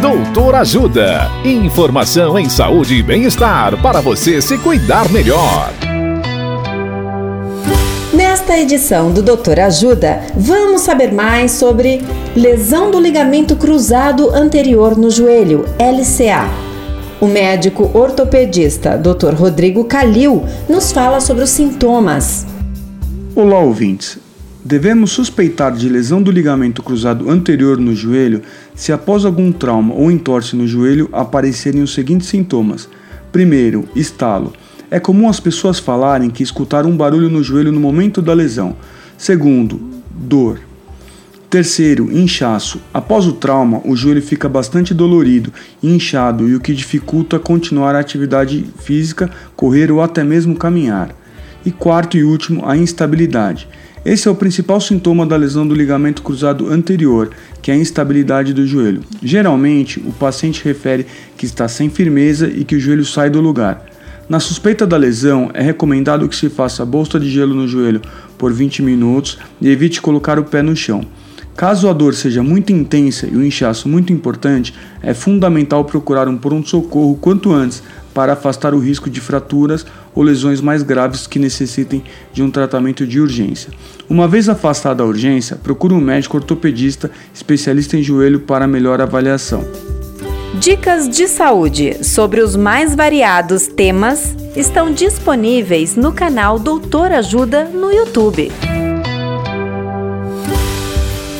Doutor Ajuda. Informação em saúde e bem-estar para você se cuidar melhor. Nesta edição do Doutor Ajuda, vamos saber mais sobre lesão do ligamento cruzado anterior no joelho, LCA. O médico ortopedista Dr. Rodrigo Calil nos fala sobre os sintomas. Olá, ouvintes. Devemos suspeitar de lesão do ligamento cruzado anterior no joelho se após algum trauma ou entorse no joelho aparecerem os seguintes sintomas. Primeiro, estalo. É comum as pessoas falarem que escutaram um barulho no joelho no momento da lesão. Segundo, dor. Terceiro, inchaço. Após o trauma, o joelho fica bastante dolorido inchado e o que dificulta continuar a atividade física, correr ou até mesmo caminhar. E quarto e último, a instabilidade. Esse é o principal sintoma da lesão do ligamento cruzado anterior, que é a instabilidade do joelho. Geralmente, o paciente refere que está sem firmeza e que o joelho sai do lugar. Na suspeita da lesão, é recomendado que se faça bolsa de gelo no joelho por 20 minutos e evite colocar o pé no chão. Caso a dor seja muito intensa e o inchaço muito importante, é fundamental procurar um pronto-socorro quanto antes para afastar o risco de fraturas ou lesões mais graves que necessitem de um tratamento de urgência. Uma vez afastada a urgência, procure um médico ortopedista especialista em joelho para melhor avaliação. Dicas de saúde sobre os mais variados temas estão disponíveis no canal Doutor Ajuda no YouTube.